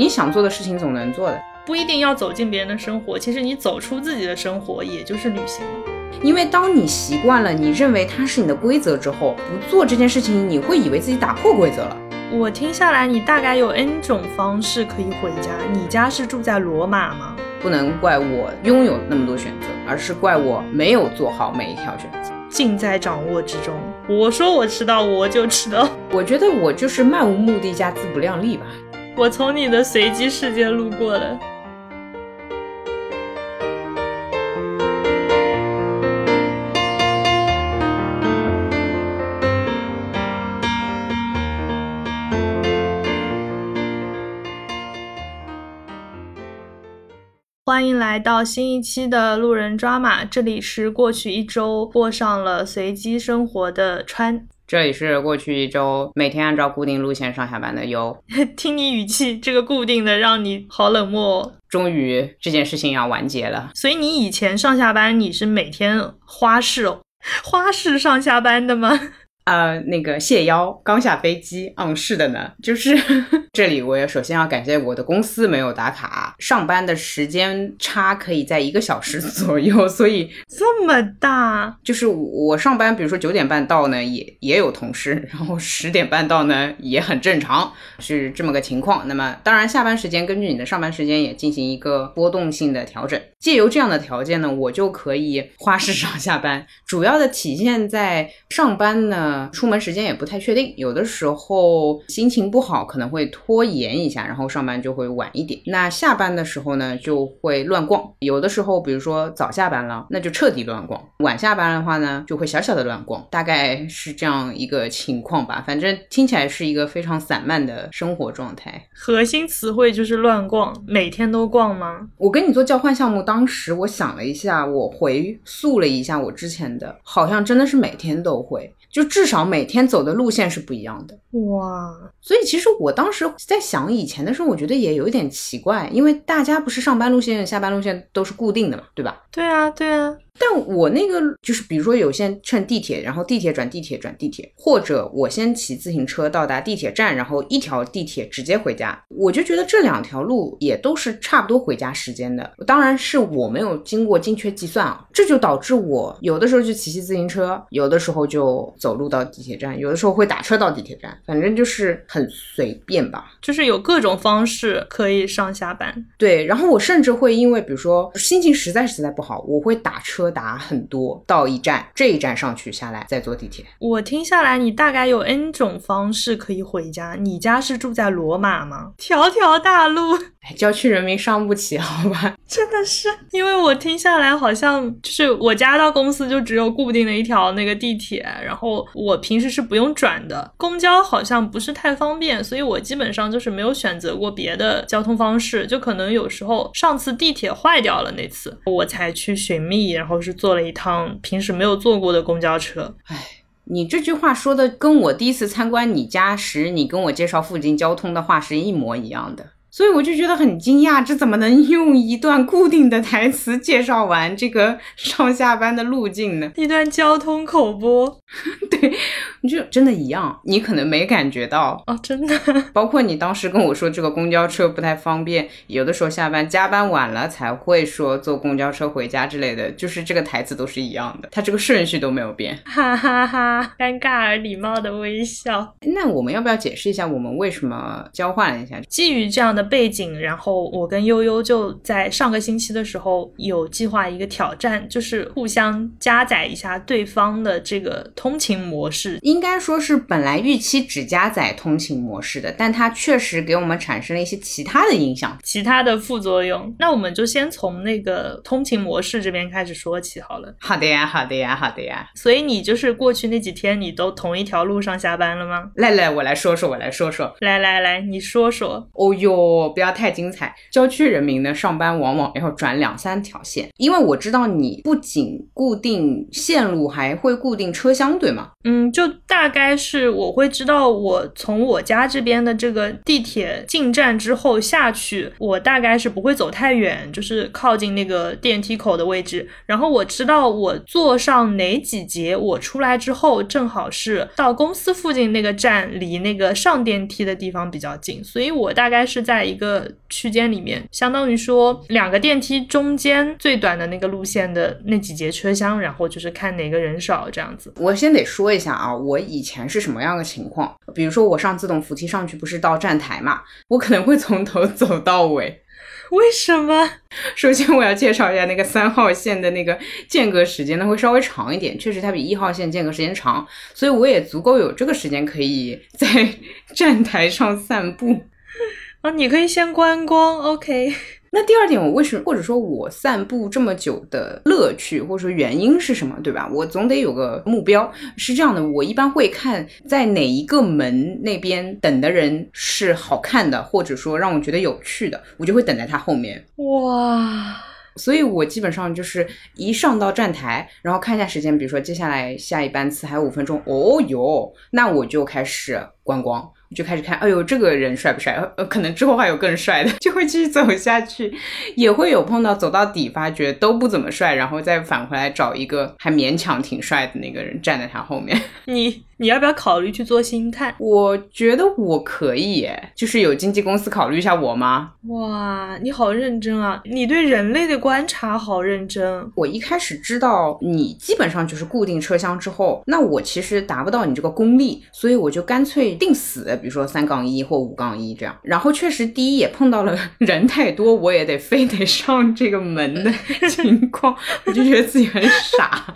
你想做的事情总能做的，不一定要走进别人的生活，其实你走出自己的生活，也就是旅行了。因为当你习惯了，你认为它是你的规则之后，不做这件事情，你会以为自己打破规则了。我听下来，你大概有 N 种方式可以回家。你家是住在罗马吗？不能怪我拥有那么多选择，而是怪我没有做好每一条选择。尽在掌握之中。我说我迟到，我就迟到。我觉得我就是漫无目的加自不量力吧。我从你的随机世界路过的。欢迎来到新一期的路人抓马，这里是过去一周过上了随机生活的川，这里是过去一周每天按照固定路线上下班的优。听你语气，这个固定的让你好冷漠。终于这件事情要完结了，所以你以前上下班你是每天花式花式上下班的吗？呃，那个谢邀刚下飞机，嗯，是的呢，就是 这里，我也首先要感谢我的公司没有打卡，上班的时间差可以在一个小时左右，所以这么大，就是我上班，比如说九点半到呢，也也有同事，然后十点半到呢也很正常，是这么个情况。那么当然，下班时间根据你的上班时间也进行一个波动性的调整，借由这样的条件呢，我就可以花式上下班，主要的体现在上班呢。出门时间也不太确定，有的时候心情不好，可能会拖延一下，然后上班就会晚一点。那下班的时候呢，就会乱逛。有的时候，比如说早下班了，那就彻底乱逛；晚下班的话呢，就会小小的乱逛，大概是这样一个情况吧。反正听起来是一个非常散漫的生活状态。核心词汇就是乱逛，每天都逛吗？我跟你做交换项目，当时我想了一下，我回溯了一下我之前的，好像真的是每天都会。就至少每天走的路线是不一样的哇，所以其实我当时在想以前的时候，我觉得也有一点奇怪，因为大家不是上班路线、下班路线都是固定的嘛，对吧？对啊，对啊。但我那个就是，比如说有些乘地铁，然后地铁转地铁转地铁，或者我先骑自行车到达地铁站，然后一条地铁直接回家。我就觉得这两条路也都是差不多回家时间的。当然是我没有经过精确计算啊，这就导致我有的时候就骑骑自行车，有的时候就走路到地铁站，有的时候会打车到地铁站，反正就是很随便吧。就是有各种方式可以上下班。对，然后我甚至会因为比如说心情实在实在不好，我会打车。车打很多到一站，这一站上去下来再坐地铁。我听下来，你大概有 N 种方式可以回家。你家是住在罗马吗？条条大路，郊区人民伤不起，好吧？真的是，因为我听下来好像就是我家到公司就只有固定的一条那个地铁，然后我平时是不用转的。公交好像不是太方便，所以我基本上就是没有选择过别的交通方式。就可能有时候上次地铁坏掉了那次，我才去寻觅，然后。是坐了一趟平时没有坐过的公交车。哎，你这句话说的跟我第一次参观你家时，你跟我介绍附近交通的话是一模一样的。所以我就觉得很惊讶，这怎么能用一段固定的台词介绍完这个上下班的路径呢？一段交通口播，对，就真的一样，你可能没感觉到哦，真的。包括你当时跟我说这个公交车不太方便，有的时候下班加班晚了才会说坐公交车回家之类的，就是这个台词都是一样的，它这个顺序都没有变。哈哈哈，尴尬而礼貌的微笑。那我们要不要解释一下我们为什么交换了一下？基于这样的。背景，然后我跟悠悠就在上个星期的时候有计划一个挑战，就是互相加载一下对方的这个通勤模式。应该说是本来预期只加载通勤模式的，但它确实给我们产生了一些其他的影响，其他的副作用。那我们就先从那个通勤模式这边开始说起好了。好的呀，好的呀，好的呀。所以你就是过去那几天，你都同一条路上下班了吗？来来，我来说说，我来说说。来来来，你说说。哦哟。我不要太精彩。郊区人民呢，上班往往要转两三条线，因为我知道你不仅固定线路，还会固定车厢，对吗？嗯，就大概是我会知道，我从我家这边的这个地铁进站之后下去，我大概是不会走太远，就是靠近那个电梯口的位置。然后我知道我坐上哪几节，我出来之后正好是到公司附近那个站，离那个上电梯的地方比较近，所以我大概是在。在一个区间里面，相当于说两个电梯中间最短的那个路线的那几节车厢，然后就是看哪个人少这样子。我先得说一下啊，我以前是什么样的情况？比如说我上自动扶梯上去，不是到站台嘛，我可能会从头走到尾。为什么？首先我要介绍一下那个三号线的那个间隔时间，它会稍微长一点，确实它比一号线间隔时间长，所以我也足够有这个时间可以在 站台上散步。啊，你可以先观光，OK。那第二点，我为什么或者说我散步这么久的乐趣或者说原因是什么，对吧？我总得有个目标。是这样的，我一般会看在哪一个门那边等的人是好看的，或者说让我觉得有趣的，我就会等在他后面。哇，所以我基本上就是一上到站台，然后看一下时间，比如说接下来下一班次还有五分钟，哦哟，那我就开始观光。就开始看，哎呦，这个人帅不帅？呃，可能之后还有更帅的，就会继续走下去，也会有碰到走到底发觉都不怎么帅，然后再返回来找一个还勉强挺帅的那个人站在他后面。你你要不要考虑去做星探？我觉得我可以，耶，就是有经纪公司考虑一下我吗？哇，你好认真啊！你对人类的观察好认真。我一开始知道你基本上就是固定车厢之后，那我其实达不到你这个功力，所以我就干脆定死。比如说三杠一或五杠一这样，然后确实第一也碰到了 人太多，我也得非得上这个门的 情况，我就觉得自己很傻，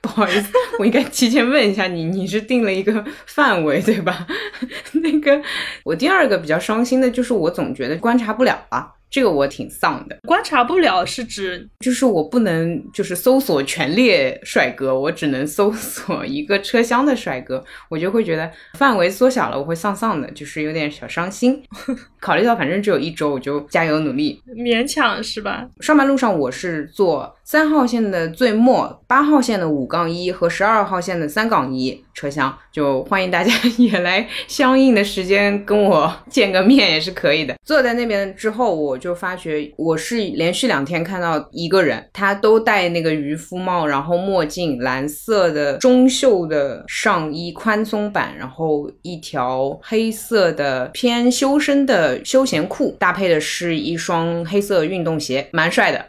不好意思，我应该提前问一下你，你是定了一个范围对吧？那个我第二个比较伤心的就是我总觉得观察不了啊。这个我挺丧的，观察不了是指就是我不能就是搜索全列帅哥，我只能搜索 一个车厢的帅哥，我就会觉得范围缩小了，我会丧丧的，就是有点小伤心。考虑到反正只有一周，我就加油努力，勉强是吧？上班路上我是坐三号线的最末，八号线的五杠一和十二号线的三杠一车厢，就欢迎大家也来相应的时间跟我见个面也是可以的。坐在那边之后，我就发觉我是连续两天看到一个人，他都戴那个渔夫帽，然后墨镜，蓝色的中袖的上衣，宽松版，然后一条黑色的偏修身的。休闲裤搭配的是一双黑色运动鞋，蛮帅的。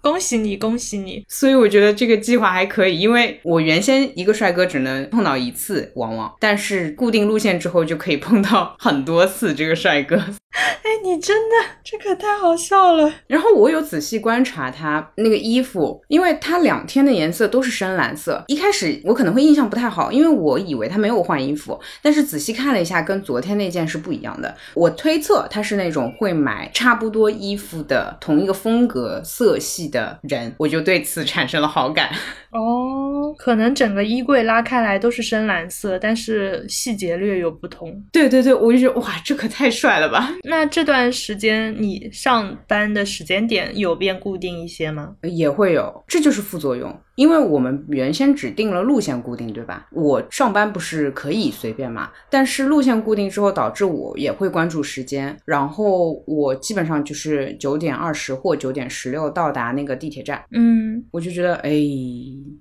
恭喜你，恭喜你！所以我觉得这个计划还可以，因为我原先一个帅哥只能碰到一次，往往，但是固定路线之后就可以碰到很多次这个帅哥。哎，你真的这可太好笑了。然后我有仔细观察他那个衣服，因为他两天的颜色都是深蓝色。一开始我可能会印象不太好，因为我以为他没有换衣服，但是仔细看了一下，跟昨天那件是不一样的。我推测他是那种会买差不多衣服的同一个风格色系的人，我就对此产生了好感。哦，可能整个衣柜拉开来都是深蓝色，但是细节略有不同。对对对，我就觉得哇，这可太帅了吧！那这段时间你上班的时间点有变固定一些吗？也会有，这就是副作用。因为我们原先只定了路线固定，对吧？我上班不是可以随便嘛？但是路线固定之后，导致我也会关注时间，然后我基本上就是九点二十或九点十六到达那个地铁站。嗯，我就觉得哎，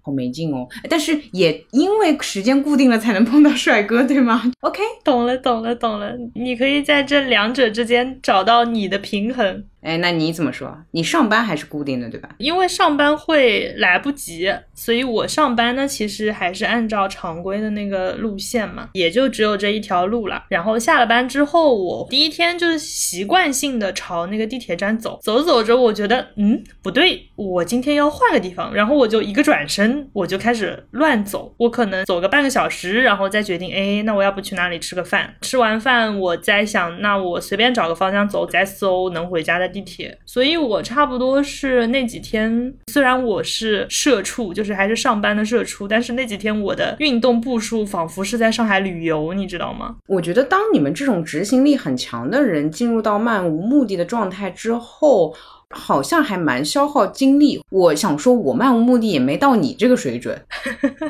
好没劲哦。但是也因为时间固定了，才能碰到帅哥，对吗？OK，懂了，懂了，懂了。你可以在这两者之间找到你的平衡。哎，那你怎么说？你上班还是固定的，对吧？因为上班会来不及，所以我上班呢，其实还是按照常规的那个路线嘛，也就只有这一条路了。然后下了班之后，我第一天就是习惯性的朝那个地铁站走，走着走着，我觉得，嗯，不对，我今天要换个地方。然后我就一个转身，我就开始乱走。我可能走个半个小时，然后再决定，哎，那我要不去哪里吃个饭？吃完饭，我在想，那我随便找个方向走，再搜能回家的。地铁，所以我差不多是那几天，虽然我是社畜，就是还是上班的社畜，但是那几天我的运动步数仿佛是在上海旅游，你知道吗？我觉得当你们这种执行力很强的人进入到漫无目的的状态之后。好像还蛮消耗精力。我想说，我漫无目的也没到你这个水准，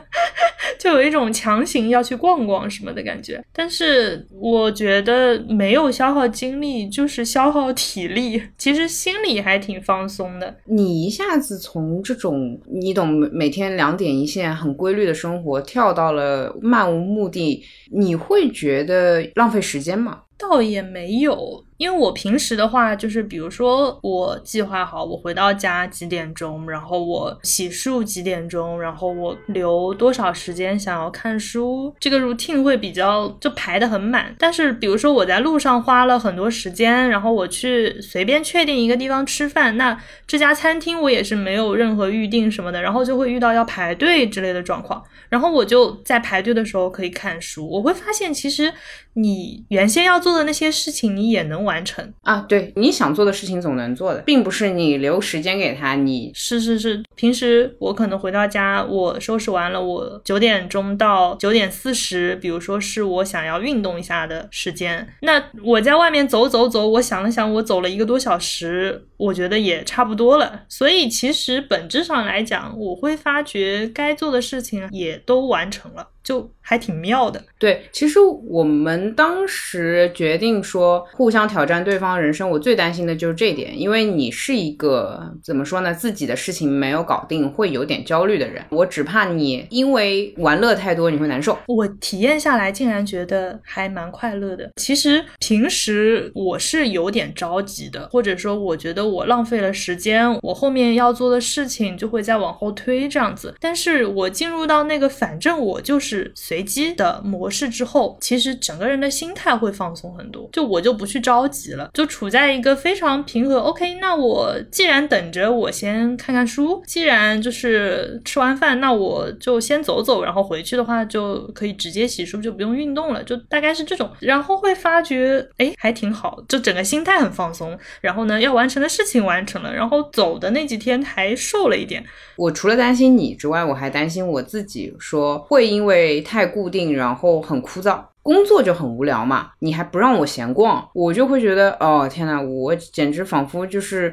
就有一种强行要去逛逛什么的感觉。但是我觉得没有消耗精力，就是消耗体力。其实心里还挺放松的。你一下子从这种你懂每天两点一线很规律的生活，跳到了漫无目的，你会觉得浪费时间吗？倒也没有，因为我平时的话，就是比如说我计划好我回到家几点钟，然后我洗漱几点钟，然后我留多少时间想要看书，这个 routine 会比较就排得很满。但是比如说我在路上花了很多时间，然后我去随便确定一个地方吃饭，那这家餐厅我也是没有任何预定什么的，然后就会遇到要排队之类的状况，然后我就在排队的时候可以看书，我会发现其实你原先要。做的那些事情你也能完成啊？对，你想做的事情总能做的，并不是你留时间给他。你是是是，平时我可能回到家，我收拾完了，我九点钟到九点四十，比如说是我想要运动一下的时间，那我在外面走走走，我想了想，我走了一个多小时，我觉得也差不多了。所以其实本质上来讲，我会发觉该做的事情也都完成了。就还挺妙的，对。其实我们当时决定说互相挑战对方人生，我最担心的就是这点，因为你是一个怎么说呢，自己的事情没有搞定，会有点焦虑的人。我只怕你因为玩乐太多，你会难受。我体验下来，竟然觉得还蛮快乐的。其实平时我是有点着急的，或者说我觉得我浪费了时间，我后面要做的事情就会再往后推这样子。但是我进入到那个，反正我就是。是随机的模式之后，其实整个人的心态会放松很多。就我就不去着急了，就处在一个非常平和。OK，那我既然等着，我先看看书；既然就是吃完饭，那我就先走走，然后回去的话就可以直接洗漱，就不用运动了。就大概是这种，然后会发觉，哎，还挺好，就整个心态很放松。然后呢，要完成的事情完成了，然后走的那几天还瘦了一点。我除了担心你之外，我还担心我自己，说会因为。太固定，然后很枯燥，工作就很无聊嘛。你还不让我闲逛，我就会觉得，哦天呐，我简直仿佛就是。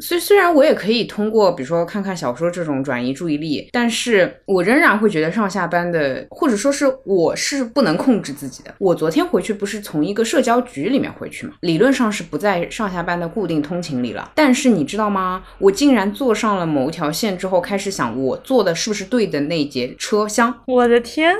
虽虽然我也可以通过，比如说看看小说这种转移注意力，但是我仍然会觉得上下班的，或者说是我是不能控制自己的。我昨天回去不是从一个社交局里面回去嘛，理论上是不在上下班的固定通勤里了。但是你知道吗？我竟然坐上了某一条线之后，开始想我坐的是不是对的那节车厢。我的天！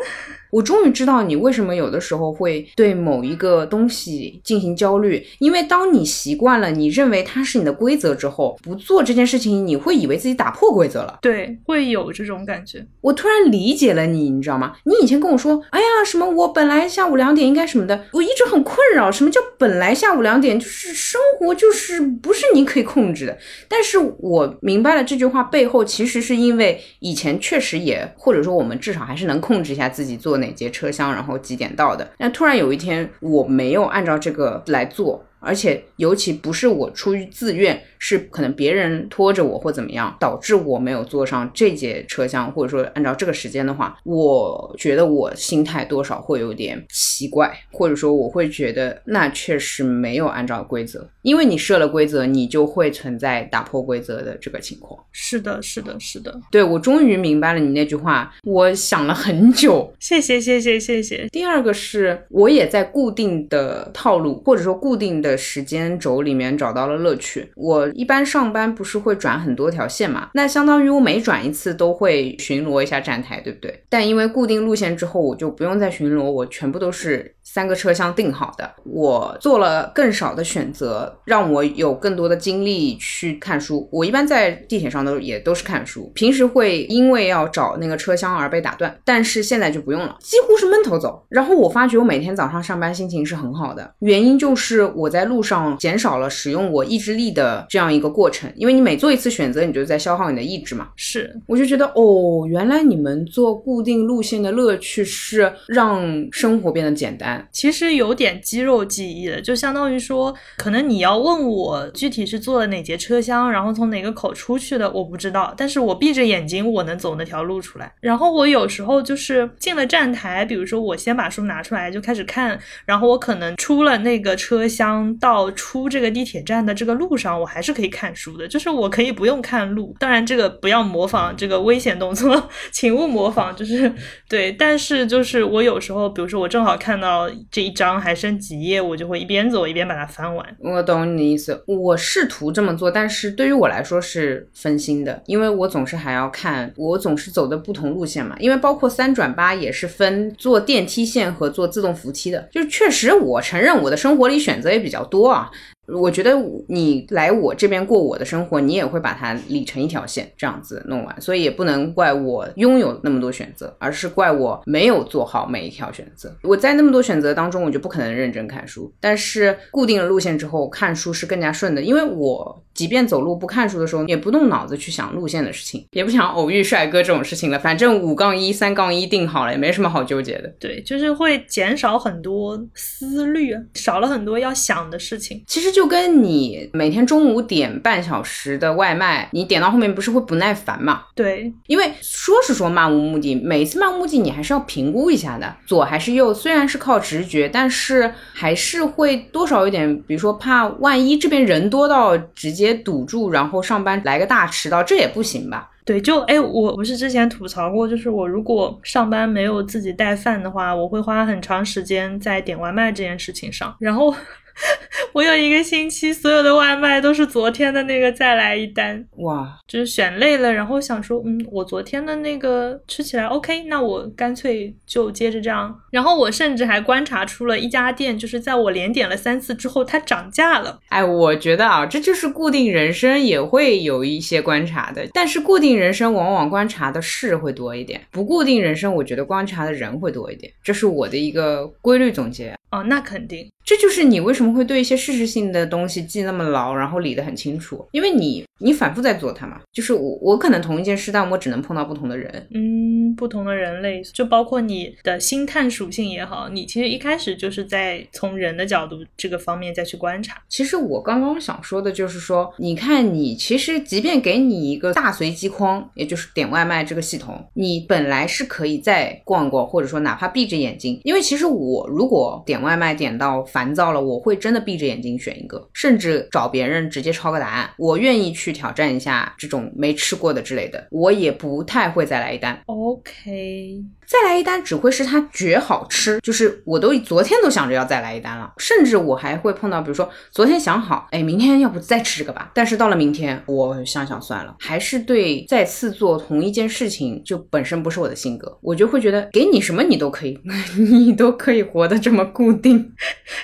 我终于知道你为什么有的时候会对某一个东西进行焦虑，因为当你习惯了，你认为它是你的规则之后，不做这件事情，你会以为自己打破规则了。对，会有这种感觉。我突然理解了你，你知道吗？你以前跟我说，哎呀，什么我本来下午两点应该什么的，我一直很困扰。什么叫本来下午两点？就是生活就是不是你可以控制的。但是我明白了这句话背后，其实是因为以前确实也，或者说我们至少还是能控制一下自己做哪节车厢，然后几点到的。那突然有一天，我没有按照这个来做。而且尤其不是我出于自愿，是可能别人拖着我或怎么样，导致我没有坐上这节车厢，或者说按照这个时间的话，我觉得我心态多少会有点奇怪，或者说我会觉得那确实没有按照规则，因为你设了规则，你就会存在打破规则的这个情况。是的，是的，是的。对我终于明白了你那句话，我想了很久。谢谢，谢谢，谢谢。第二个是我也在固定的套路，或者说固定的。时间轴里面找到了乐趣。我一般上班不是会转很多条线嘛？那相当于我每转一次都会巡逻一下站台，对不对？但因为固定路线之后，我就不用再巡逻，我全部都是三个车厢定好的。我做了更少的选择，让我有更多的精力去看书。我一般在地铁上都也都是看书，平时会因为要找那个车厢而被打断，但是现在就不用了，几乎是闷头走。然后我发觉我每天早上上班心情是很好的，原因就是我在。路上减少了使用我意志力的这样一个过程，因为你每做一次选择，你就在消耗你的意志嘛。是，我就觉得哦，原来你们做固定路线的乐趣是让生活变得简单。其实有点肌肉记忆的，就相当于说，可能你要问我具体是坐了哪节车厢，然后从哪个口出去的，我不知道。但是我闭着眼睛，我能走那条路出来。然后我有时候就是进了站台，比如说我先把书拿出来就开始看，然后我可能出了那个车厢。到出这个地铁站的这个路上，我还是可以看书的，就是我可以不用看路。当然，这个不要模仿这个危险动作，请勿模仿。就是对，但是就是我有时候，比如说我正好看到这一章还剩几页，我就会一边走一边把它翻完。我懂你的意思，我试图这么做，但是对于我来说是分心的，因为我总是还要看，我总是走的不同路线嘛。因为包括三转八也是分坐电梯线和坐自动扶梯的，就是确实我承认我的生活里选择也比较多啊。我觉得你来我这边过我的生活，你也会把它理成一条线，这样子弄完，所以也不能怪我拥有那么多选择，而是怪我没有做好每一条选择。我在那么多选择当中，我就不可能认真看书。但是固定了路线之后，看书是更加顺的，因为我即便走路不看书的时候，也不动脑子去想路线的事情，也不想偶遇帅哥这种事情了。反正五杠一、三杠一定好了，也没什么好纠结的。对，就是会减少很多思虑，少了很多要想的事情。其实。就跟你每天中午点半小时的外卖，你点到后面不是会不耐烦嘛？对，因为说是说漫无目的，每次漫无目的你还是要评估一下的，左还是右？虽然是靠直觉，但是还是会多少有点，比如说怕万一这边人多到直接也堵住，然后上班来个大迟到，这也不行吧？对，就哎，我不是之前吐槽过，就是我如果上班没有自己带饭的话，我会花很长时间在点外卖这件事情上，然后。我有一个星期，所有的外卖都是昨天的那个再来一单，哇，就是选累了，然后想说，嗯，我昨天的那个吃起来 OK，那我干脆就接着这样。然后我甚至还观察出了一家店，就是在我连点了三次之后，它涨价了。哎，我觉得啊，这就是固定人生也会有一些观察的，但是固定人生往往观察的事会多一点，不固定人生，我觉得观察的人会多一点，这是我的一个规律总结。哦，那肯定，这就是你为什么会对一些事实性的东西记那么牢，然后理得很清楚，因为你你反复在做它嘛。就是我我可能同一件事，但我只能碰到不同的人，嗯，不同的人类，就包括你的星探属性也好，你其实一开始就是在从人的角度这个方面再去观察。其实我刚刚想说的就是说，你看你其实即便给你一个大随机框，也就是点外卖这个系统，你本来是可以再逛逛，或者说哪怕闭着眼睛，因为其实我如果点。外卖点到烦躁了，我会真的闭着眼睛选一个，甚至找别人直接抄个答案。我愿意去挑战一下这种没吃过的之类的，我也不太会再来一单。OK。再来一单只会是它绝好吃，就是我都昨天都想着要再来一单了，甚至我还会碰到，比如说昨天想好，哎，明天要不再吃这个吧，但是到了明天，我想想算了，还是对再次做同一件事情就本身不是我的性格，我就会觉得给你什么你都可以，你都可以活得这么固定，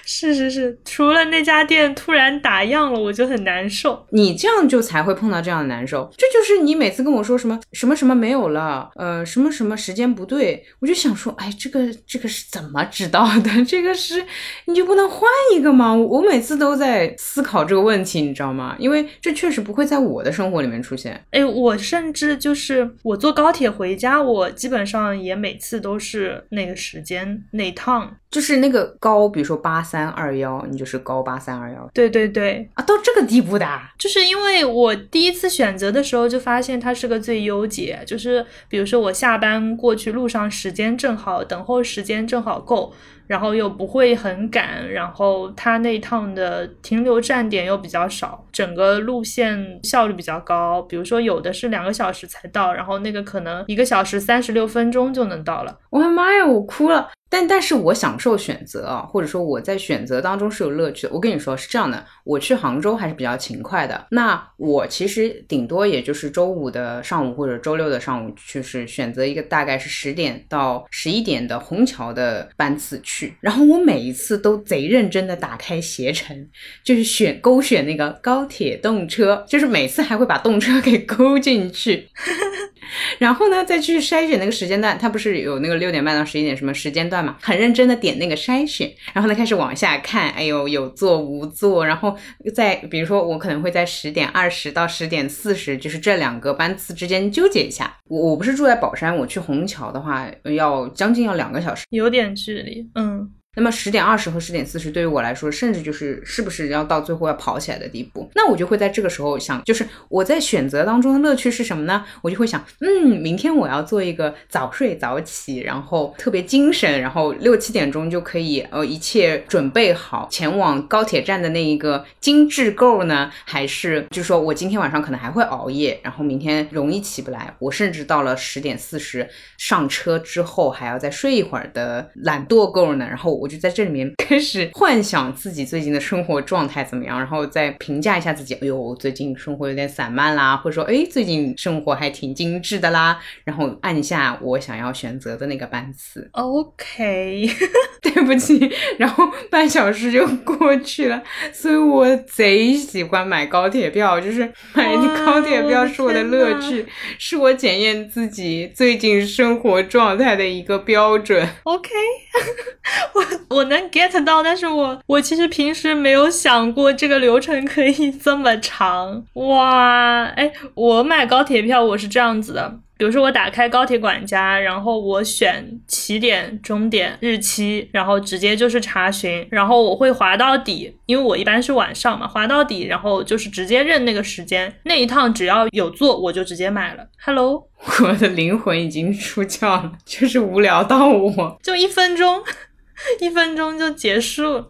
是是是，除了那家店突然打烊了，我就很难受，你这样就才会碰到这样的难受，这就是你每次跟我说什么什么什么没有了，呃，什么什么时间不对。我就想说，哎，这个这个是怎么知道的？这个是你就不能换一个吗？我每次都在思考这个问题，你知道吗？因为这确实不会在我的生活里面出现。哎，我甚至就是我坐高铁回家，我基本上也每次都是那个时间那趟。就是那个高，比如说八三二幺，你就是高八三二幺。对对对啊，到这个地步的，就是因为我第一次选择的时候就发现它是个最优解，就是比如说我下班过去路上时间正好，等候时间正好够。然后又不会很赶，然后它那趟的停留站点又比较少，整个路线效率比较高。比如说有的是两个小时才到，然后那个可能一个小时三十六分钟就能到了。我的妈呀，我哭了。但但是我享受选择啊，或者说我在选择当中是有乐趣的。我跟你说是这样的，我去杭州还是比较勤快的。那我其实顶多也就是周五的上午或者周六的上午，就是选择一个大概是十点到十一点的虹桥的班次去。然后我每一次都贼认真的打开携程，就是选勾选那个高铁动车，就是每次还会把动车给勾进去，然后呢再去筛选那个时间段，它不是有那个六点半到十一点什么时间段很认真的点那个筛选，然后呢开始往下看，哎呦有座无座，然后在比如说我可能会在十点二十到十点四十，就是这两个班次之间纠结一下。我我不是住在宝山，我去虹桥的话要将近要两个小时，有点距离，嗯。那么十点二十和十点四十对于我来说，甚至就是是不是要到最后要跑起来的地步，那我就会在这个时候想，就是我在选择当中的乐趣是什么呢？我就会想，嗯，明天我要做一个早睡早起，然后特别精神，然后六七点钟就可以，呃，一切准备好前往高铁站的那一个精致够呢？还是就说我今天晚上可能还会熬夜，然后明天容易起不来，我甚至到了十点四十上车之后还要再睡一会儿的懒惰够呢？然后我。就在这里面开始幻想自己最近的生活状态怎么样，然后再评价一下自己。哎呦，最近生活有点散漫啦，或者说，哎，最近生活还挺精致的啦。然后按下我想要选择的那个班次。OK，对不起，然后半小时就过去了。所以我贼喜欢买高铁票，就是买高铁票是我的乐趣，是我检验自己最近生活状态的一个标准。OK，我 我能 get 到，但是我我其实平时没有想过这个流程可以这么长。哇，哎，我买高铁票我是这样子的。比如说，我打开高铁管家，然后我选起点、终点、日期，然后直接就是查询，然后我会滑到底，因为我一般是晚上嘛，滑到底，然后就是直接认那个时间，那一趟只要有座我就直接买了。Hello，我的灵魂已经出窍了，就是无聊到我，就一分钟，一分钟就结束。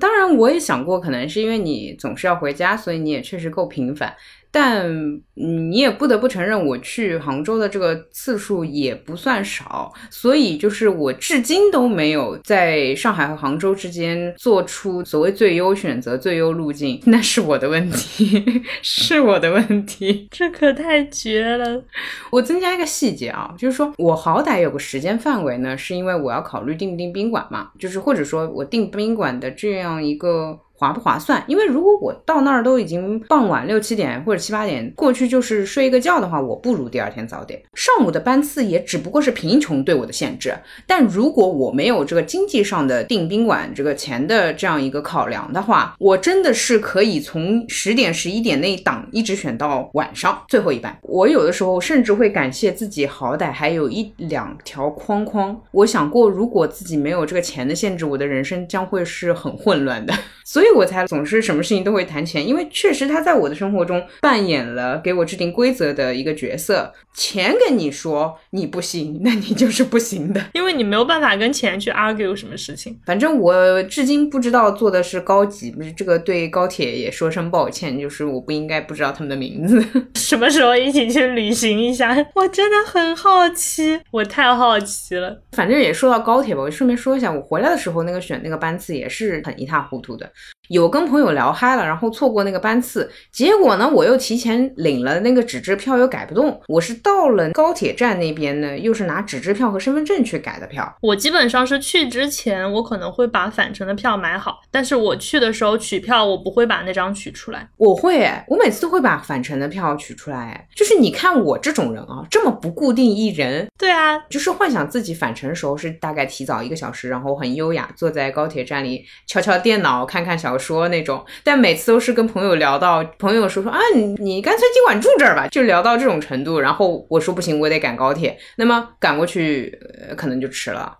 当然，我也想过，可能是因为你总是要回家，所以你也确实够频繁。但你也不得不承认，我去杭州的这个次数也不算少，所以就是我至今都没有在上海和杭州之间做出所谓最优选择、最优路径，那是我的问题，是我的问题。这可太绝了！我增加一个细节啊，就是说我好歹有个时间范围呢，是因为我要考虑订不订宾馆嘛，就是或者说我订宾馆的这样一个。划不划算？因为如果我到那儿都已经傍晚六七点或者七八点过去，就是睡一个觉的话，我不如第二天早点。上午的班次也只不过是贫穷对我的限制。但如果我没有这个经济上的订宾馆这个钱的这样一个考量的话，我真的是可以从十点十一点那一档一直选到晚上最后一班。我有的时候甚至会感谢自己，好歹还有一两条框框。我想过，如果自己没有这个钱的限制，我的人生将会是很混乱的。所以。所以我才总是什么事情都会谈钱，因为确实他在我的生活中扮演了给我制定规则的一个角色。钱跟你说你不行，那你就是不行的，因为你没有办法跟钱去 argue 什么事情。反正我至今不知道做的是高级，这个对高铁也说声抱歉，就是我不应该不知道他们的名字。什么时候一起去旅行一下？我真的很好奇，我太好奇了。反正也说到高铁吧，我顺便说一下，我回来的时候那个选那个班次也是很一塌糊涂的。有跟朋友聊嗨了，然后错过那个班次，结果呢，我又提前领了那个纸质票，又改不动。我是到了高铁站那边呢，又是拿纸质票和身份证去改的票。我基本上是去之前，我可能会把返程的票买好，但是我去的时候取票，我不会把那张取出来。我会哎，我每次都会把返程的票取出来。就是你看我这种人啊，这么不固定一人。对啊，就是幻想自己返程的时候是大概提早一个小时，然后很优雅坐在高铁站里敲敲电脑，看看小。说那种，但每次都是跟朋友聊到，朋友说说啊，你你干脆今晚住这儿吧，就聊到这种程度。然后我说不行，我得赶高铁，那么赶过去，呃，可能就迟了。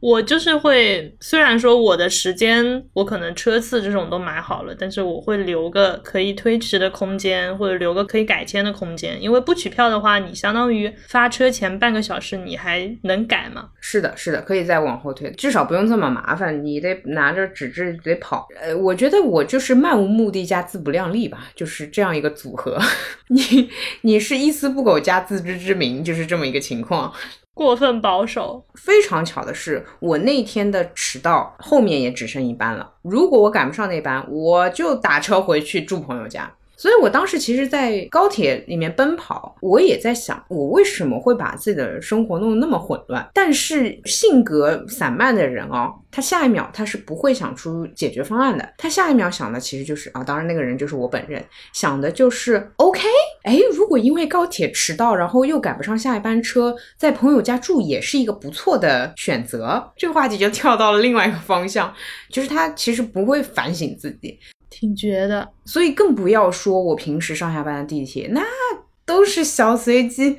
我就是会，虽然说我的时间我可能车次这种都买好了，但是我会留个可以推迟的空间，或者留个可以改签的空间。因为不取票的话，你相当于发车前半个小时你还能改吗？是的，是的，可以再往后推，至少不用这么麻烦。你得拿着纸质得跑。呃，我觉得我就是漫无目的加自不量力吧，就是这样一个组合。你你是一丝不苟加自知之明，就是这么一个情况。过分保守。非常巧的是，我那天的迟到后面也只剩一班了。如果我赶不上那班，我就打车回去住朋友家。所以我当时其实，在高铁里面奔跑，我也在想，我为什么会把自己的生活弄得那么混乱？但是性格散漫的人哦，他下一秒他是不会想出解决方案的，他下一秒想的其实就是啊，当然那个人就是我本人，想的就是 OK，哎，如果因为高铁迟到，然后又赶不上下一班车，在朋友家住也是一个不错的选择。这个话题就跳到了另外一个方向，就是他其实不会反省自己。挺绝的，所以更不要说我平时上下班的地铁，那都是小随机。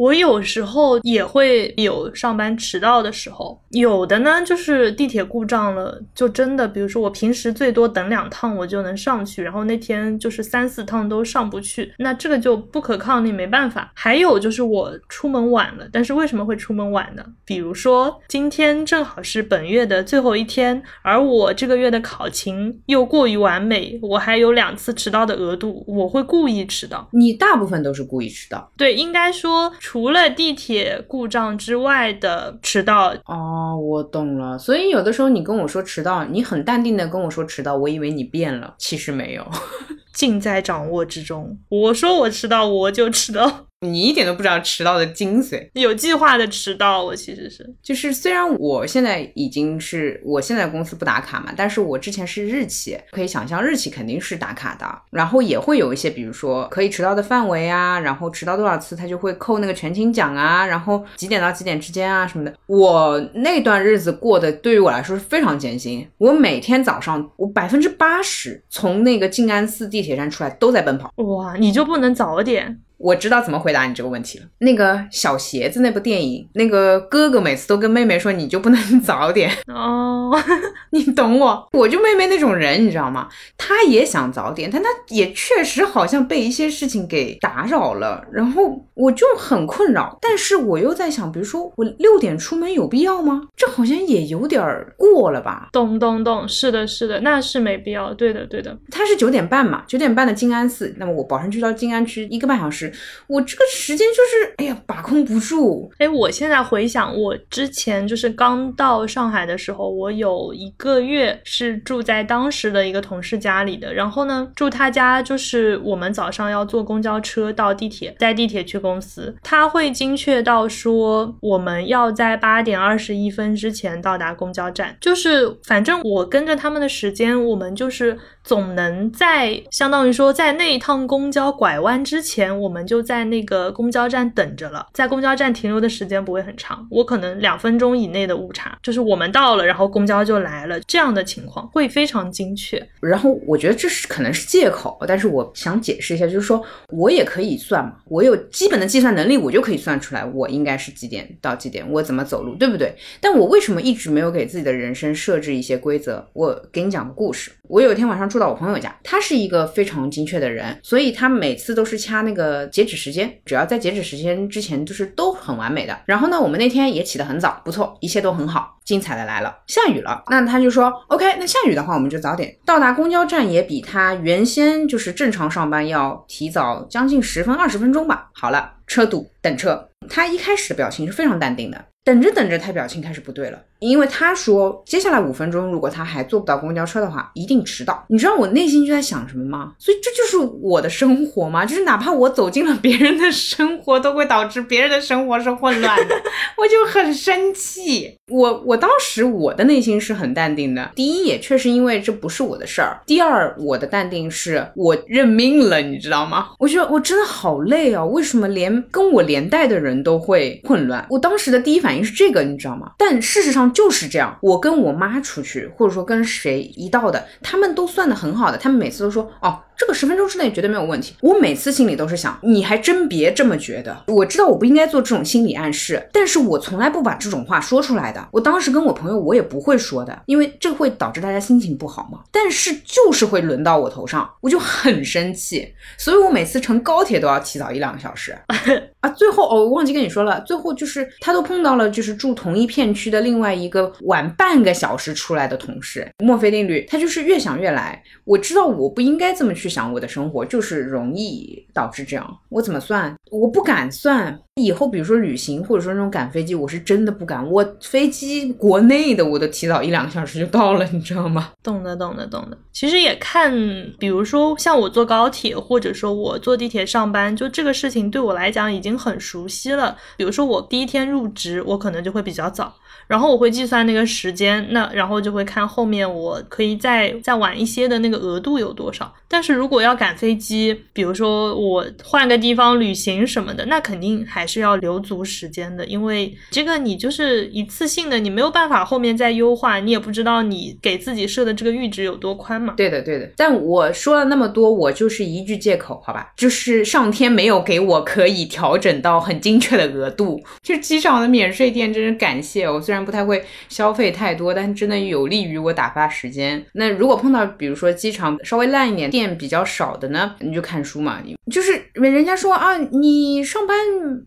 我有时候也会有上班迟到的时候，有的呢就是地铁故障了，就真的，比如说我平时最多等两趟我就能上去，然后那天就是三四趟都上不去，那这个就不可抗力，没办法。还有就是我出门晚了，但是为什么会出门晚呢？比如说今天正好是本月的最后一天，而我这个月的考勤又过于完美，我还有两次迟到的额度，我会故意迟到。你大部分都是故意迟到，对，应该说。除了地铁故障之外的迟到。哦，我懂了。所以有的时候你跟我说迟到，你很淡定的跟我说迟到，我以为你变了，其实没有。尽在掌握之中。我说我迟到，我就迟到。你一点都不知道迟到的精髓，有计划的迟到。了其实是，就是虽然我现在已经是我现在公司不打卡嘛，但是我之前是日企，可以想象日企肯定是打卡的。然后也会有一些，比如说可以迟到的范围啊，然后迟到多少次他就会扣那个全勤奖啊，然后几点到几点之间啊什么的。我那段日子过得对于我来说是非常艰辛。我每天早上我百分之八十从那个静安寺地铁站出来都在奔跑。哇，你就不能早点？我知道怎么回答你这个问题了。那个小鞋子那部电影，那个哥哥每次都跟妹妹说：“你就不能早点哦。”你懂我，我就妹妹那种人，你知道吗？她也想早点，但她也确实好像被一些事情给打扰了，然后我就很困扰。但是我又在想，比如说我六点出门有必要吗？这好像也有点过了吧？咚咚咚，是的，是的，那是没必要。对的，对的。他是九点半嘛？九点半的静安寺，那么我保证去到静安区一个半小时。我这个时间就是，哎呀，把控不住。哎，我现在回想，我之前就是刚到上海的时候，我有一个月是住在当时的一个同事家里的。然后呢，住他家就是我们早上要坐公交车到地铁，在地铁去公司，他会精确到说我们要在八点二十一分之前到达公交站。就是反正我跟着他们的时间，我们就是总能在相当于说在那一趟公交拐弯之前，我们就在。那个公交站等着了，在公交站停留的时间不会很长，我可能两分钟以内的误差，就是我们到了，然后公交就来了，这样的情况会非常精确。然后我觉得这是可能是借口，但是我想解释一下，就是说我也可以算嘛，我有基本的计算能力，我就可以算出来我应该是几点到几点，我怎么走路，对不对？但我为什么一直没有给自己的人生设置一些规则？我给你讲个故事。我有一天晚上住到我朋友家，他是一个非常精确的人，所以他每次都是掐那个截止时间，只要在截止时间之前，就是都很完美的。然后呢，我们那天也起得很早，不错，一切都很好。精彩的来了，下雨了，那他就说，OK，那下雨的话，我们就早点到达公交站，也比他原先就是正常上班要提早将近十分二十分钟吧。好了，车堵，等车。他一开始的表情是非常淡定的。等着等着，他表情开始不对了，因为他说接下来五分钟，如果他还坐不到公交车的话，一定迟到。你知道我内心就在想什么吗？所以这就是我的生活吗？就是哪怕我走进了别人的生活，都会导致别人的生活是混乱的，我就很生气。我我当时我的内心是很淡定的。第一，也确实因为这不是我的事儿；第二，我的淡定是我认命了，你知道吗？我觉得我真的好累啊！为什么连跟我连带的人都会混乱？我当时的第一反。反应是这个，你知道吗？但事实上就是这样。我跟我妈出去，或者说跟谁一道的，他们都算的很好的。他们每次都说，哦。这个十分钟之内绝对没有问题。我每次心里都是想，你还真别这么觉得。我知道我不应该做这种心理暗示，但是我从来不把这种话说出来的。我当时跟我朋友，我也不会说的，因为这会导致大家心情不好嘛。但是就是会轮到我头上，我就很生气。所以我每次乘高铁都要提早一两个小时 啊。最后哦，我忘记跟你说了，最后就是他都碰到了，就是住同一片区的另外一个晚半个小时出来的同事。墨菲定律，他就是越想越来。我知道我不应该这么去。想我的生活就是容易导致这样，我怎么算？我不敢算。以后比如说旅行或者说那种赶飞机，我是真的不敢。我飞机国内的我都提早一两个小时就到了，你知道吗？懂的，懂的，懂的。其实也看，比如说像我坐高铁或者说我坐地铁上班，就这个事情对我来讲已经很熟悉了。比如说我第一天入职，我可能就会比较早。然后我会计算那个时间，那然后就会看后面我可以再再晚一些的那个额度有多少。但是如果要赶飞机，比如说我换个地方旅行什么的，那肯定还是要留足时间的，因为这个你就是一次性的，你没有办法后面再优化，你也不知道你给自己设的这个阈值有多宽嘛。对的，对的。但我说了那么多，我就是一句借口，好吧？就是上天没有给我可以调整到很精确的额度。就机场的免税店，真是感谢我，虽然。不太会消费太多，但是真的有利于我打发时间。那如果碰到比如说机场稍微烂一点、店比较少的呢，你就看书嘛。你就是人家说啊，你上班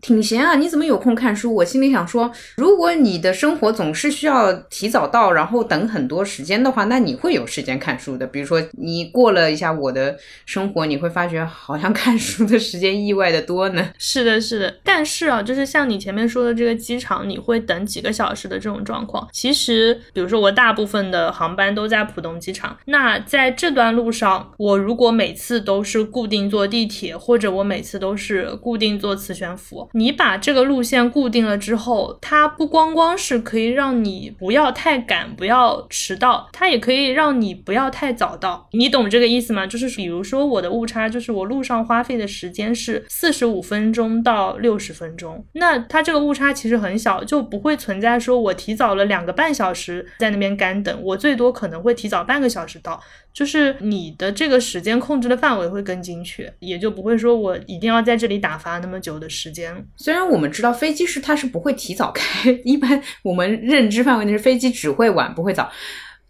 挺闲啊，你怎么有空看书？我心里想说，如果你的生活总是需要提早到，然后等很多时间的话，那你会有时间看书的。比如说你过了一下我的生活，你会发觉好像看书的时间意外的多呢。是的，是的。但是啊，就是像你前面说的这个机场，你会等几个小时的的这种状况，其实比如说我大部分的航班都在浦东机场，那在这段路上，我如果每次都是固定坐地铁。或者我每次都是固定坐磁悬浮，你把这个路线固定了之后，它不光光是可以让你不要太赶，不要迟到，它也可以让你不要太早到。你懂这个意思吗？就是比如说我的误差，就是我路上花费的时间是四十五分钟到六十分钟，那它这个误差其实很小，就不会存在说我提早了两个半小时在那边干等，我最多可能会提早半个小时到。就是你的这个时间控制的范围会更精确，也就不会说我一定要在这里打发那么久的时间。虽然我们知道飞机是它是不会提早开，一般我们认知范围内是飞机只会晚不会早。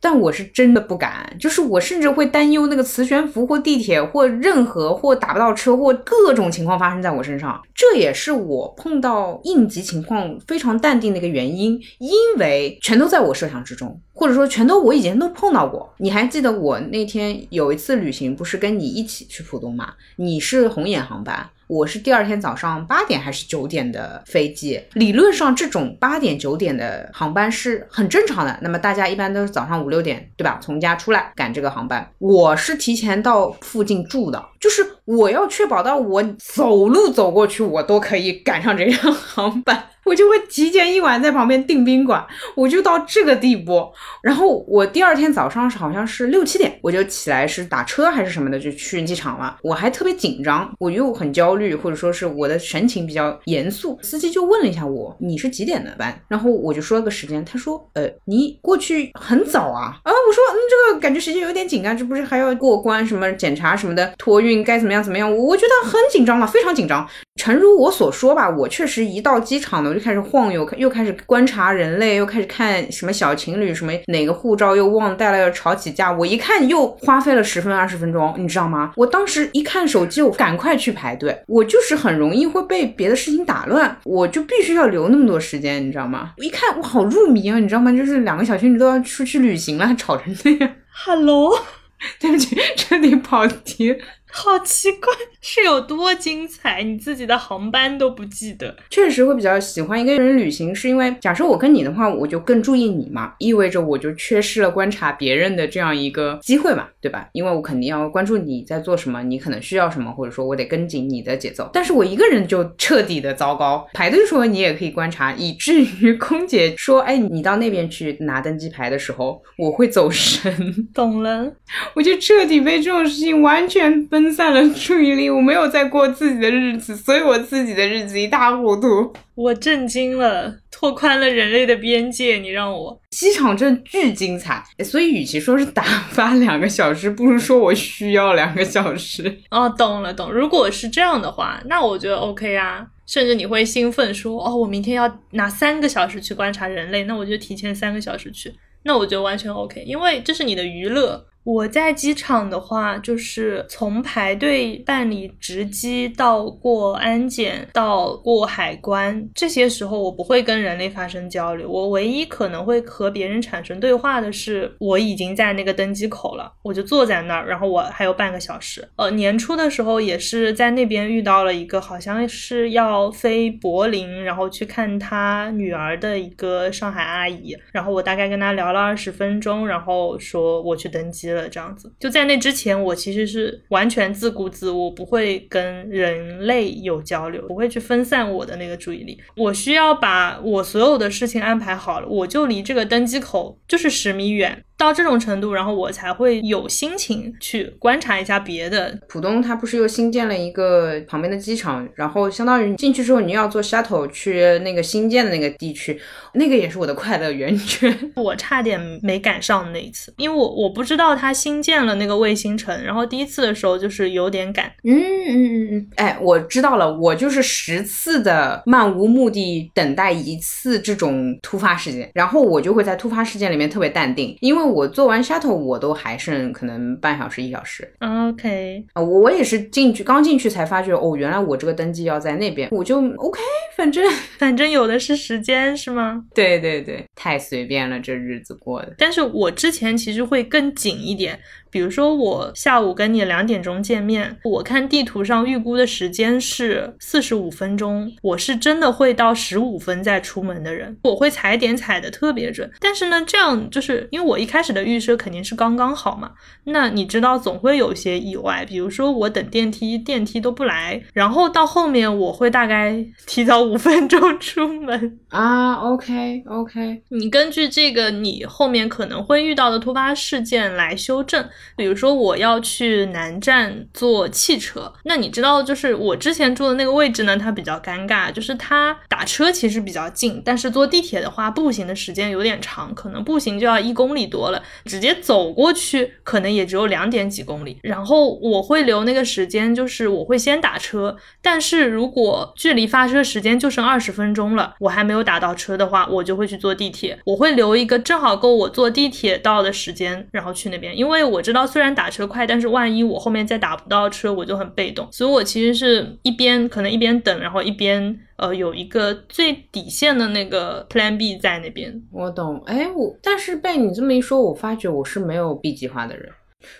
但我是真的不敢，就是我甚至会担忧那个磁悬浮或地铁或任何或打不到车或各种情况发生在我身上。这也是我碰到应急情况非常淡定的一个原因，因为全都在我设想之中，或者说全都我以前都碰到过。你还记得我那天有一次旅行，不是跟你一起去浦东吗？你是红眼航班。我是第二天早上八点还是九点的飞机？理论上这种八点九点的航班是很正常的。那么大家一般都是早上五六点，对吧？从家出来赶这个航班。我是提前到附近住的，就是我要确保到我走路走过去，我都可以赶上这辆航班。我就会提前一晚在旁边订宾馆，我就到这个地步。然后我第二天早上是好像是六七点，我就起来是打车还是什么的就去机场了。我还特别紧张，我又很焦虑，或者说是我的神情比较严肃。司机就问了一下我，你是几点的班？然后我就说了个时间，他说，呃，你过去很早啊。啊，我说，嗯，这个感觉时间有点紧啊，这不是还要过关什么检查什么的，托运该怎么样怎么样？我我觉得很紧张了，非常紧张。诚如我所说吧，我确实一到机场呢，我就开始晃悠，又开始观察人类，又开始看什么小情侣，什么哪个护照又忘带了，要吵起架。我一看又花费了十分二十分钟，你知道吗？我当时一看手机，我赶快去排队。我就是很容易会被别的事情打乱，我就必须要留那么多时间，你知道吗？我一看我好入迷啊，你知道吗？就是两个小情侣都要出去旅行了，还吵成这样。Hello，对不起，这里跑题。好奇怪，是有多精彩？你自己的航班都不记得？确实会比较喜欢一个人旅行，是因为假设我跟你的话，我就更注意你嘛，意味着我就缺失了观察别人的这样一个机会嘛，对吧？因为我肯定要关注你在做什么，你可能需要什么，或者说我得跟紧你的节奏。但是我一个人就彻底的糟糕。排队的时候你也可以观察，以至于空姐说：“哎，你到那边去拿登机牌的时候，我会走神。”懂了，我就彻底被这种事情完全分。分散了注意力，我没有在过自己的日子，所以我自己的日子一塌糊涂。我震惊了，拓宽了人类的边界。你让我机场真巨精彩，所以与其说是打发两个小时，不如说我需要两个小时。哦，懂了懂。如果是这样的话，那我觉得 OK 啊。甚至你会兴奋说：“哦，我明天要拿三个小时去观察人类，那我就提前三个小时去。”那我觉得完全 OK，因为这是你的娱乐。我在机场的话，就是从排队办理值机到过安检到过海关，这些时候我不会跟人类发生交流。我唯一可能会和别人产生对话的是，我已经在那个登机口了，我就坐在那儿，然后我还有半个小时。呃，年初的时候也是在那边遇到了一个，好像是要飞柏林，然后去看他女儿的一个上海阿姨，然后我大概跟他聊了二十分钟，然后说我去登机。这样子，就在那之前，我其实是完全自顾自，我不会跟人类有交流，不会去分散我的那个注意力。我需要把我所有的事情安排好了，我就离这个登机口就是十米远。到这种程度，然后我才会有心情去观察一下别的。浦东它不是又新建了一个旁边的机场，然后相当于进去之后，你要坐 shuttle 去那个新建的那个地区，那个也是我的快乐源泉。我差点没赶上那一次，因为我我不知道它新建了那个卫星城，然后第一次的时候就是有点赶。嗯嗯嗯嗯，哎，我知道了，我就是十次的漫无目的等待一次这种突发事件，然后我就会在突发事件里面特别淡定，因为。我做完 shuttle 我都还剩可能半小时一小时。OK，啊，我我也是进去刚进去才发觉，哦，原来我这个登记要在那边，我就 OK，反正反正有的是时间，是吗？对对对，太随便了，这日子过的。但是我之前其实会更紧一点，比如说我下午跟你两点钟见面，我看地图上预估的时间是四十五分钟，我是真的会到十五分再出门的人，我会踩点踩的特别准。但是呢，这样就是因为我一开始的预设肯定是刚刚好嘛，那你知道总会有一些意外，比如说我等电梯，电梯都不来，然后到后面我会大概提早五分钟出门。啊，OK OK，你根据这个你后面可能会遇到的突发事件来修正。比如说我要去南站坐汽车，那你知道就是我之前住的那个位置呢，它比较尴尬，就是它打车其实比较近，但是坐地铁的话，步行的时间有点长，可能步行就要一公里多了，直接走过去可能也只有两点几公里。然后我会留那个时间，就是我会先打车，但是如果距离发车时间就剩二十分钟了，我还没有打到车的话，我就会去坐地铁。我会留一个正好够我坐地铁到的时间，然后去那边，因为我这道虽然打车快，但是万一我后面再打不到车，我就很被动。所以我其实是一边可能一边等，然后一边呃有一个最底线的那个 Plan B 在那边。我懂。哎，我但是被你这么一说，我发觉我是没有 B 计划的人。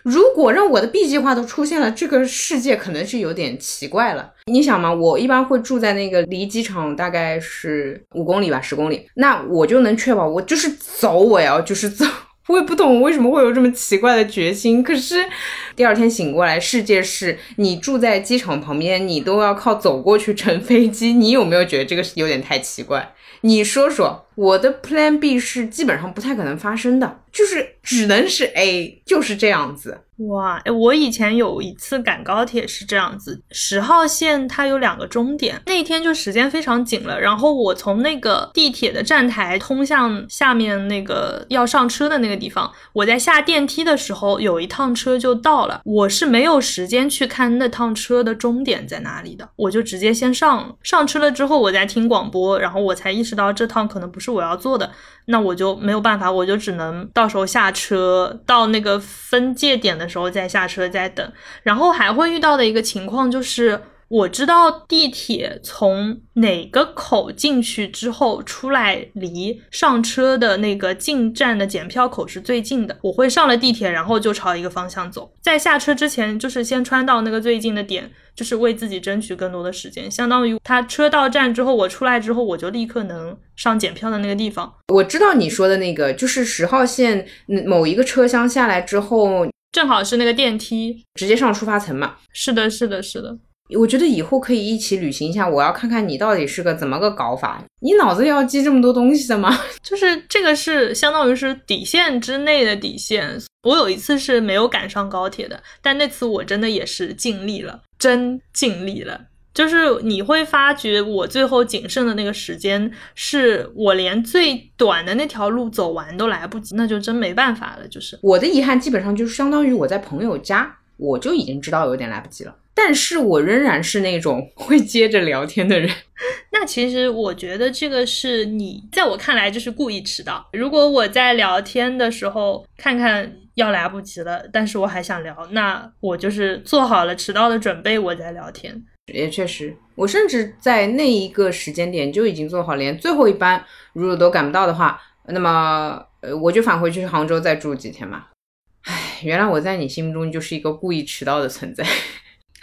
如果让我的 B 计划都出现了，这个世界可能是有点奇怪了。你想嘛，我一般会住在那个离机场大概是五公里吧，十公里，那我就能确保我就是走，我要就是走。我也不懂为什么会有这么奇怪的决心，可是第二天醒过来，世界是你住在机场旁边，你都要靠走过去乘飞机，你有没有觉得这个是有点太奇怪？你说说，我的 Plan B 是基本上不太可能发生的，就是只能是 A，就是这样子。哇，哎，我以前有一次赶高铁是这样子，十号线它有两个终点，那天就时间非常紧了，然后我从那个地铁的站台通向下面那个要上车的那个地方，我在下电梯的时候有一趟车就到了，我是没有时间去看那趟车的终点在哪里的，我就直接先上了，上车了之后我再听广播，然后我才意识到这趟可能不是是我要做的。那我就没有办法，我就只能到时候下车，到那个分界点的时候再下车再等。然后还会遇到的一个情况就是，我知道地铁从哪个口进去之后出来，离上车的那个进站的检票口是最近的。我会上了地铁，然后就朝一个方向走，在下车之前，就是先穿到那个最近的点。就是为自己争取更多的时间，相当于他车到站之后，我出来之后，我就立刻能上检票的那个地方。我知道你说的那个，就是十号线某一个车厢下来之后，正好是那个电梯，直接上出发层嘛。是的，是的，是的。我觉得以后可以一起旅行一下，我要看看你到底是个怎么个搞法。你脑子里要记这么多东西的吗？就是这个是相当于是底线之内的底线。我有一次是没有赶上高铁的，但那次我真的也是尽力了，真尽力了。就是你会发觉，我最后仅剩的那个时间，是我连最短的那条路走完都来不及，那就真没办法了。就是我的遗憾，基本上就是相当于我在朋友家，我就已经知道有点来不及了。但是我仍然是那种 会接着聊天的人。那其实我觉得这个是你在我看来就是故意迟到。如果我在聊天的时候看看要来不及了，但是我还想聊，那我就是做好了迟到的准备，我在聊天。也确实，我甚至在那一个时间点就已经做好，连最后一班如果都赶不到的话，那么呃我就返回去杭州再住几天嘛。唉，原来我在你心目中就是一个故意迟到的存在。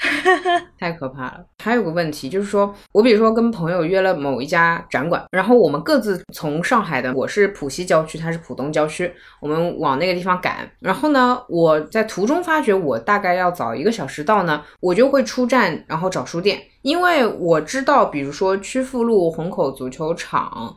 太可怕了！还有个问题就是说，我比如说跟朋友约了某一家展馆，然后我们各自从上海的，我是浦西郊区，他是浦东郊区，我们往那个地方赶。然后呢，我在途中发觉我大概要早一个小时到呢，我就会出站，然后找书店，因为我知道，比如说曲阜路虹口足球场。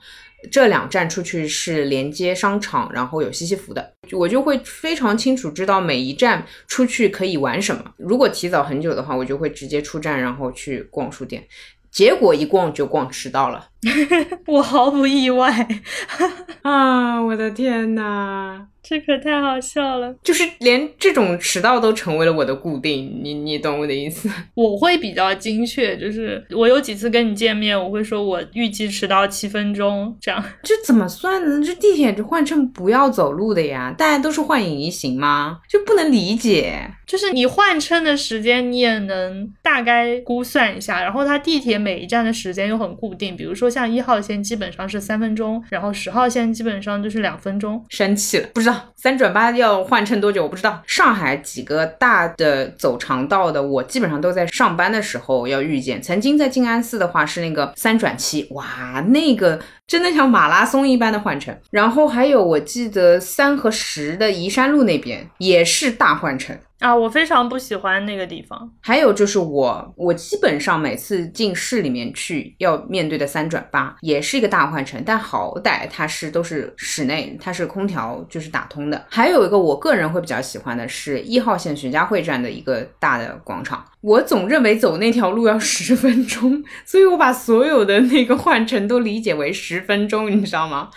这两站出去是连接商场，然后有西西弗的，我就会非常清楚知道每一站出去可以玩什么。如果提早很久的话，我就会直接出站，然后去逛书店。结果一逛就逛迟到了，我毫不意外。啊，我的天呐！这可太好笑了，就是连这种迟到都成为了我的固定，你你懂我的意思？我会比较精确，就是我有几次跟你见面，我会说我预计迟到七分钟，这样这怎么算呢？这地铁这换乘不要走路的呀，大家都是换影一行吗？就不能理解。就是你换乘的时间你也能大概估算一下，然后它地铁每一站的时间又很固定，比如说像一号线基本上是三分钟，然后十号线基本上就是两分钟。生气了，不知道。三转八要换乘多久？我不知道。上海几个大的走长道的，我基本上都在上班的时候要遇见。曾经在静安寺的话是那个三转七，哇，那个真的像马拉松一般的换乘。然后还有我记得三和十的宜山路那边也是大换乘。啊，我非常不喜欢那个地方。还有就是我，我基本上每次进市里面去要面对的三转八，也是一个大换乘，但好歹它是都是室内，它是空调就是打通的。还有一个我个人会比较喜欢的是一号线徐家汇站的一个大的广场。我总认为走那条路要十分钟，所以我把所有的那个换乘都理解为十分钟，你知道吗？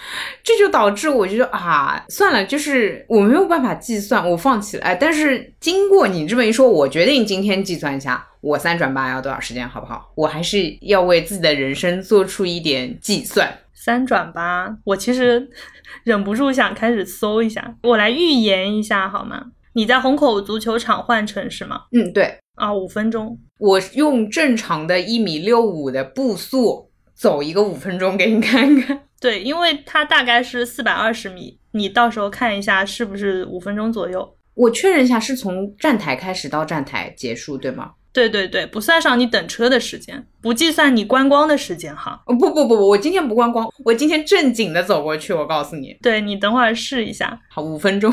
这就导致我觉得啊，算了，就是我没有办法计算，我放弃了。哎，但是经过你这么一说，我决定今天计算一下，我三转八要多少时间，好不好？我还是要为自己的人生做出一点计算。三转八，我其实忍不住想开始搜一下，我来预言一下好吗？你在虹口足球场换乘是吗？嗯，对。啊，五分钟，我用正常的一米六五的步速走一个五分钟给你看看。对，因为它大概是四百二十米，你到时候看一下是不是五分钟左右。我确认一下，是从站台开始到站台结束，对吗？对对对，不算上你等车的时间，不计算你观光的时间哈。哦不不不不，我今天不观光，我今天正经的走过去，我告诉你。对你等会儿试一下。好，五分钟。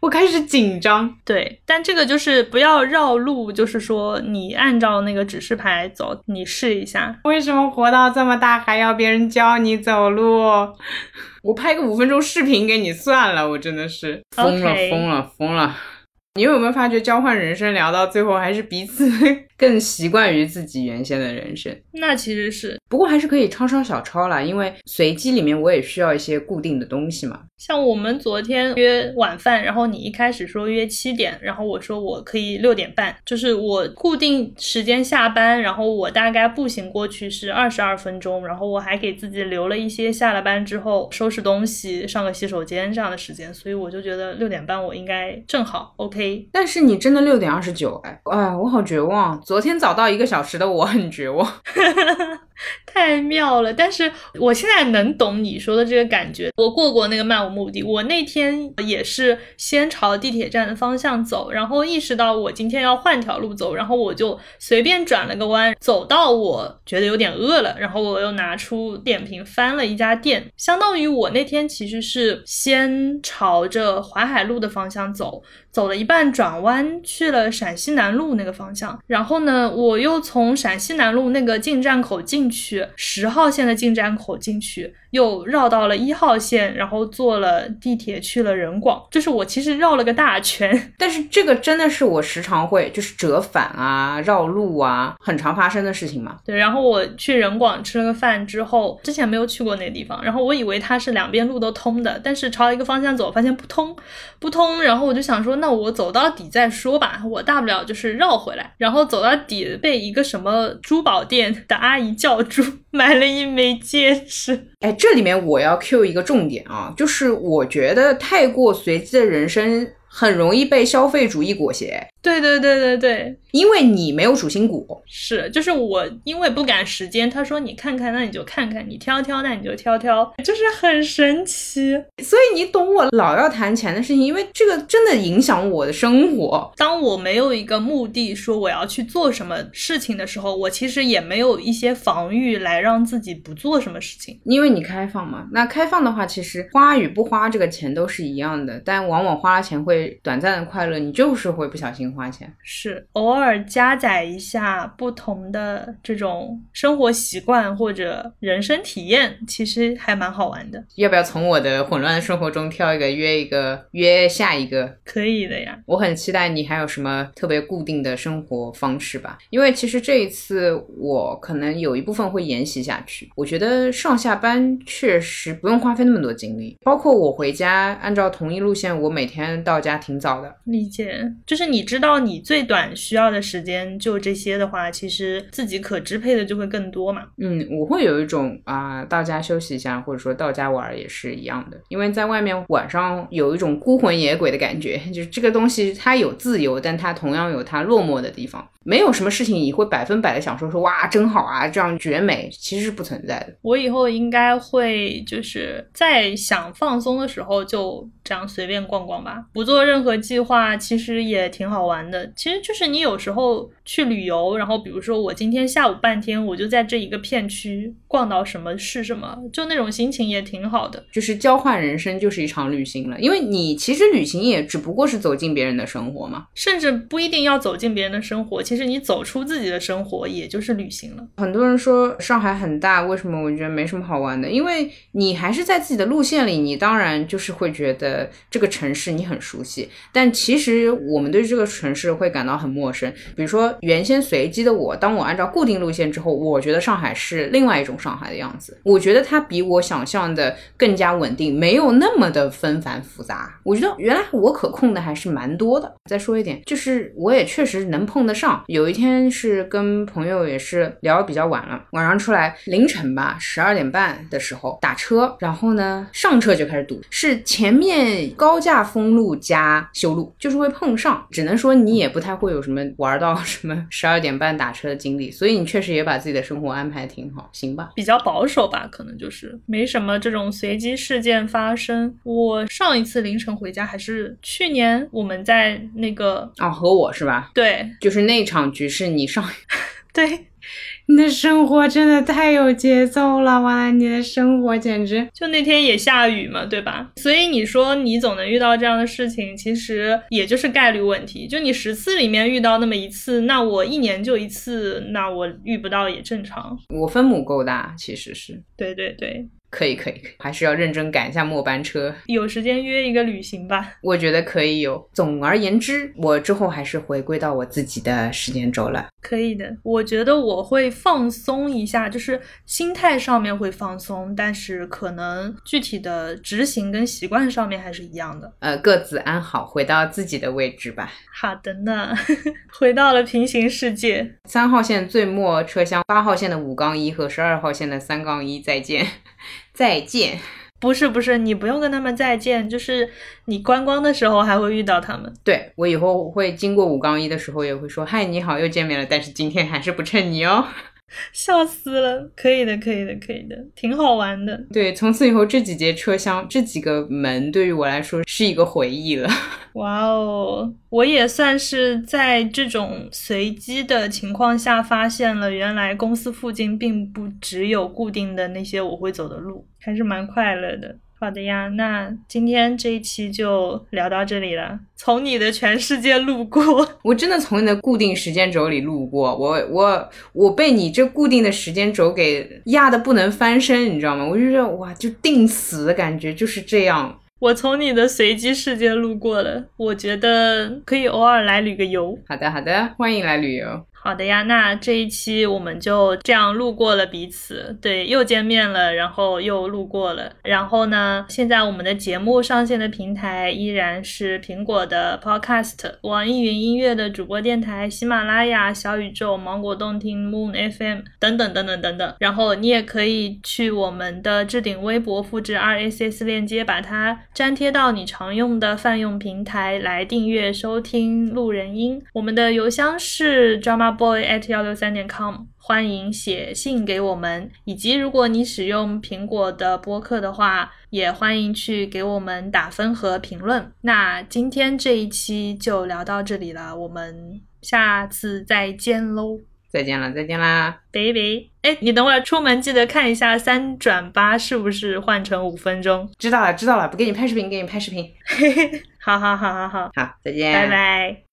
我开始紧张，对，但这个就是不要绕路，就是说你按照那个指示牌走，你试一下。为什么活到这么大还要别人教你走路？我拍个五分钟视频给你算了，我真的是疯了疯了疯了。你有没有发觉交换人生聊到最后还是彼此更习惯于自己原先的人生？那其实是，不过还是可以抄抄小抄啦，因为随机里面我也需要一些固定的东西嘛。像我们昨天约晚饭，然后你一开始说约七点，然后我说我可以六点半，就是我固定时间下班，然后我大概步行过去是二十二分钟，然后我还给自己留了一些下了班之后收拾东西、上个洗手间这样的时间，所以我就觉得六点半我应该正好 OK。但是你真的六点二十九哎，哎，我好绝望。昨天早到一个小时的我很绝望。太妙了，但是我现在能懂你说的这个感觉。我过过那个漫无目的，我那天也是先朝地铁站的方向走，然后意识到我今天要换条路走，然后我就随便转了个弯，走到我觉得有点饿了，然后我又拿出点评翻了一家店，相当于我那天其实是先朝着淮海路的方向走。走了一半，转弯去了陕西南路那个方向，然后呢，我又从陕西南路那个进站口进去，十号线的进站口进去。又绕到了一号线，然后坐了地铁去了人广，就是我其实绕了个大圈。但是这个真的是我时常会就是折返啊、绕路啊，很常发生的事情嘛。对，然后我去人广吃了个饭之后，之前没有去过那个地方，然后我以为它是两边路都通的，但是朝一个方向走，发现不通，不通。然后我就想说，那我走到底再说吧，我大不了就是绕回来。然后走到底，被一个什么珠宝店的阿姨叫住，买了一枚戒指。哎。这里面我要 Q 一个重点啊，就是我觉得太过随机的人生很容易被消费主义裹挟。对对对对对，因为你没有主心骨，是就是我因为不赶时间，他说你看看，那你就看看，你挑挑，那你就挑挑，就是很神奇。所以你懂我老要谈钱的事情，因为这个真的影响我的生活。当我没有一个目的说我要去做什么事情的时候，我其实也没有一些防御来让自己不做什么事情。因为你开放嘛，那开放的话，其实花与不花这个钱都是一样的，但往往花了钱会短暂的快乐，你就是会不小心。花钱是偶尔加载一下不同的这种生活习惯或者人生体验，其实还蛮好玩的。要不要从我的混乱的生活中挑一个约一个约下一个？可以的呀，我很期待你还有什么特别固定的生活方式吧，因为其实这一次我可能有一部分会沿袭下去。我觉得上下班确实不用花费那么多精力，包括我回家按照同一路线，我每天到家挺早的。理解，就是你知道你最短需要的时间就这些的话，其实自己可支配的就会更多嘛。嗯，我会有一种啊、到家休息一下，或者说到家玩儿也是一样的，因为在外面晚上有一种孤魂野鬼的感觉，就是这个东西它有自由，但它同样有它落寞的地方。没有什么事情你会百分百的想说说哇真好啊，这样绝美，其实是不存在的。我以后应该会就是在想放松的时候就这样随便逛逛吧，不做任何计划，其实也挺好玩的。其实就是你有时候去旅游，然后比如说我今天下午半天我就在这一个片区逛到什么是什么，就那种心情也挺好的。就是交换人生就是一场旅行了，因为你其实旅行也只不过是走进别人的生活嘛。甚至不一定要走进别人的生活，其实是你走出自己的生活，也就是旅行了。很多人说上海很大，为什么我觉得没什么好玩的？因为你还是在自己的路线里，你当然就是会觉得这个城市你很熟悉，但其实我们对这个城市会感到很陌生。比如说原先随机的我，当我按照固定路线之后，我觉得上海是另外一种上海的样子。我觉得它比我想象的更加稳定，没有那么的纷繁复杂。我觉得原来我可控的还是蛮多的。再说一点，就是我也确实能碰得上。有一天是跟朋友也是聊得比较晚了，晚上出来凌晨吧，十二点半的时候打车，然后呢上车就开始堵，是前面高架封路加修路，就是会碰上。只能说你也不太会有什么玩到什么 十二点半打车的经历，所以你确实也把自己的生活安排挺好，行吧？比较保守吧，可能就是没什么这种随机事件发生。我上一次凌晨回家还是去年，我们在那个哦，和我是吧？对就是那场局是你上，对，你的生活真的太有节奏了，完了，你的生活简直就那天也下雨嘛，对吧？所以你说你总能遇到这样的事情，其实也就是概率问题。就你十次里面遇到那么一次，那我一年就一次，那我遇不到也正常。我分母够大，其实是对对对，可以可以，可以还是要认真赶一下末班车。有时间约一个旅行吧。我觉得可以有。总而言之，我之后还是回归到我自己的时间轴了。可以的，我觉得我会放松一下，就是心态上面会放松，但是可能具体的执行跟习惯上面还是一样的。呃，各自安好，回到自己的位置吧。好的呢，回到了平行世界。三号线最末车厢，八号线的五杠一和十二号线的三杠一，再见，再见。不是不是，你不用跟他们再见，就是你观光的时候还会遇到他们。对我以后会经过五杠一的时候，也会说嗨，你好，又见面了。但是今天还是不趁你哦。笑死了，可以的，可以的，可以的，挺好玩的。对，从此以后这几节车厢、这几个门对于我来说是一个回忆了。哇哦，我也算是在这种随机的情况下发现了，原来公司附近并不只有固定的那些我会走的路，还是蛮快乐的。好的呀，那今天这一期就聊到这里了。从你的全世界路过，我真的从你的固定时间轴里路过，我我我被你这固定的时间轴给压的不能翻身，你知道吗？我就觉得哇，就定死的感觉就是这样。我从你的随机世界路过了，我觉得可以偶尔来旅个游。好的好的，欢迎来旅游。好的呀，那这一期我们就这样路过了彼此，对，又见面了，然后又路过了，然后呢，现在我们的节目上线的平台依然是苹果的 Podcast、网易云音乐的主播电台、喜马拉雅、小宇宙、芒果动听、Moon FM 等等等等等等。然后你也可以去我们的置顶微博复制 RSS 链接，把它粘贴到你常用的泛用平台来订阅收听路人音。我们的邮箱是 drama boy at 幺六三点 com，欢迎写信给我们，以及如果你使用苹果的播客的话，也欢迎去给我们打分和评论。那今天这一期就聊到这里了，我们下次再见喽，再见了，再见啦！拜拜。哎，你等会儿出门记得看一下三转八是不是换成五分钟。知道了，知道了，不给你拍视频，给你拍视频。好好好好好，好，再见，拜拜。